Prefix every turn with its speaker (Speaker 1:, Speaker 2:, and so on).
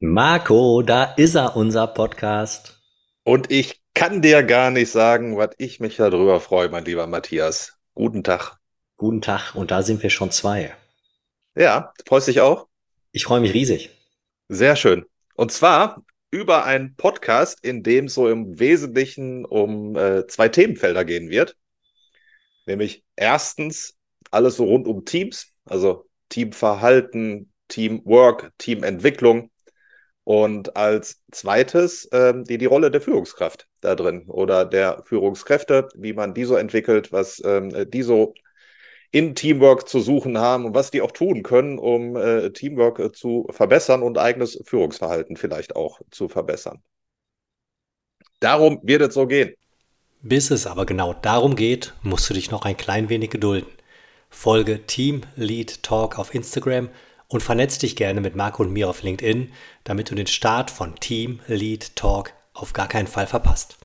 Speaker 1: Marco, da ist er, unser Podcast.
Speaker 2: Und ich kann dir gar nicht sagen, was ich mich darüber freue, mein lieber Matthias. Guten Tag.
Speaker 1: Guten Tag, und da sind wir schon zwei.
Speaker 2: Ja, freust dich auch?
Speaker 1: Ich freue mich riesig.
Speaker 2: Sehr schön. Und zwar über einen Podcast, in dem es so im Wesentlichen um äh, zwei Themenfelder gehen wird. Nämlich erstens alles so rund um Teams, also Teamverhalten, Teamwork, Teamentwicklung. Und als zweites ähm, die, die Rolle der Führungskraft da drin oder der Führungskräfte, wie man die so entwickelt, was ähm, die so in Teamwork zu suchen haben und was die auch tun können, um äh, Teamwork äh, zu verbessern und eigenes Führungsverhalten vielleicht auch zu verbessern. Darum wird es so gehen.
Speaker 1: Bis es aber genau darum geht, musst du dich noch ein klein wenig gedulden. Folge Team Lead Talk auf Instagram und vernetz dich gerne mit Marco und mir auf LinkedIn, damit du den Start von Team Lead Talk auf gar keinen Fall verpasst.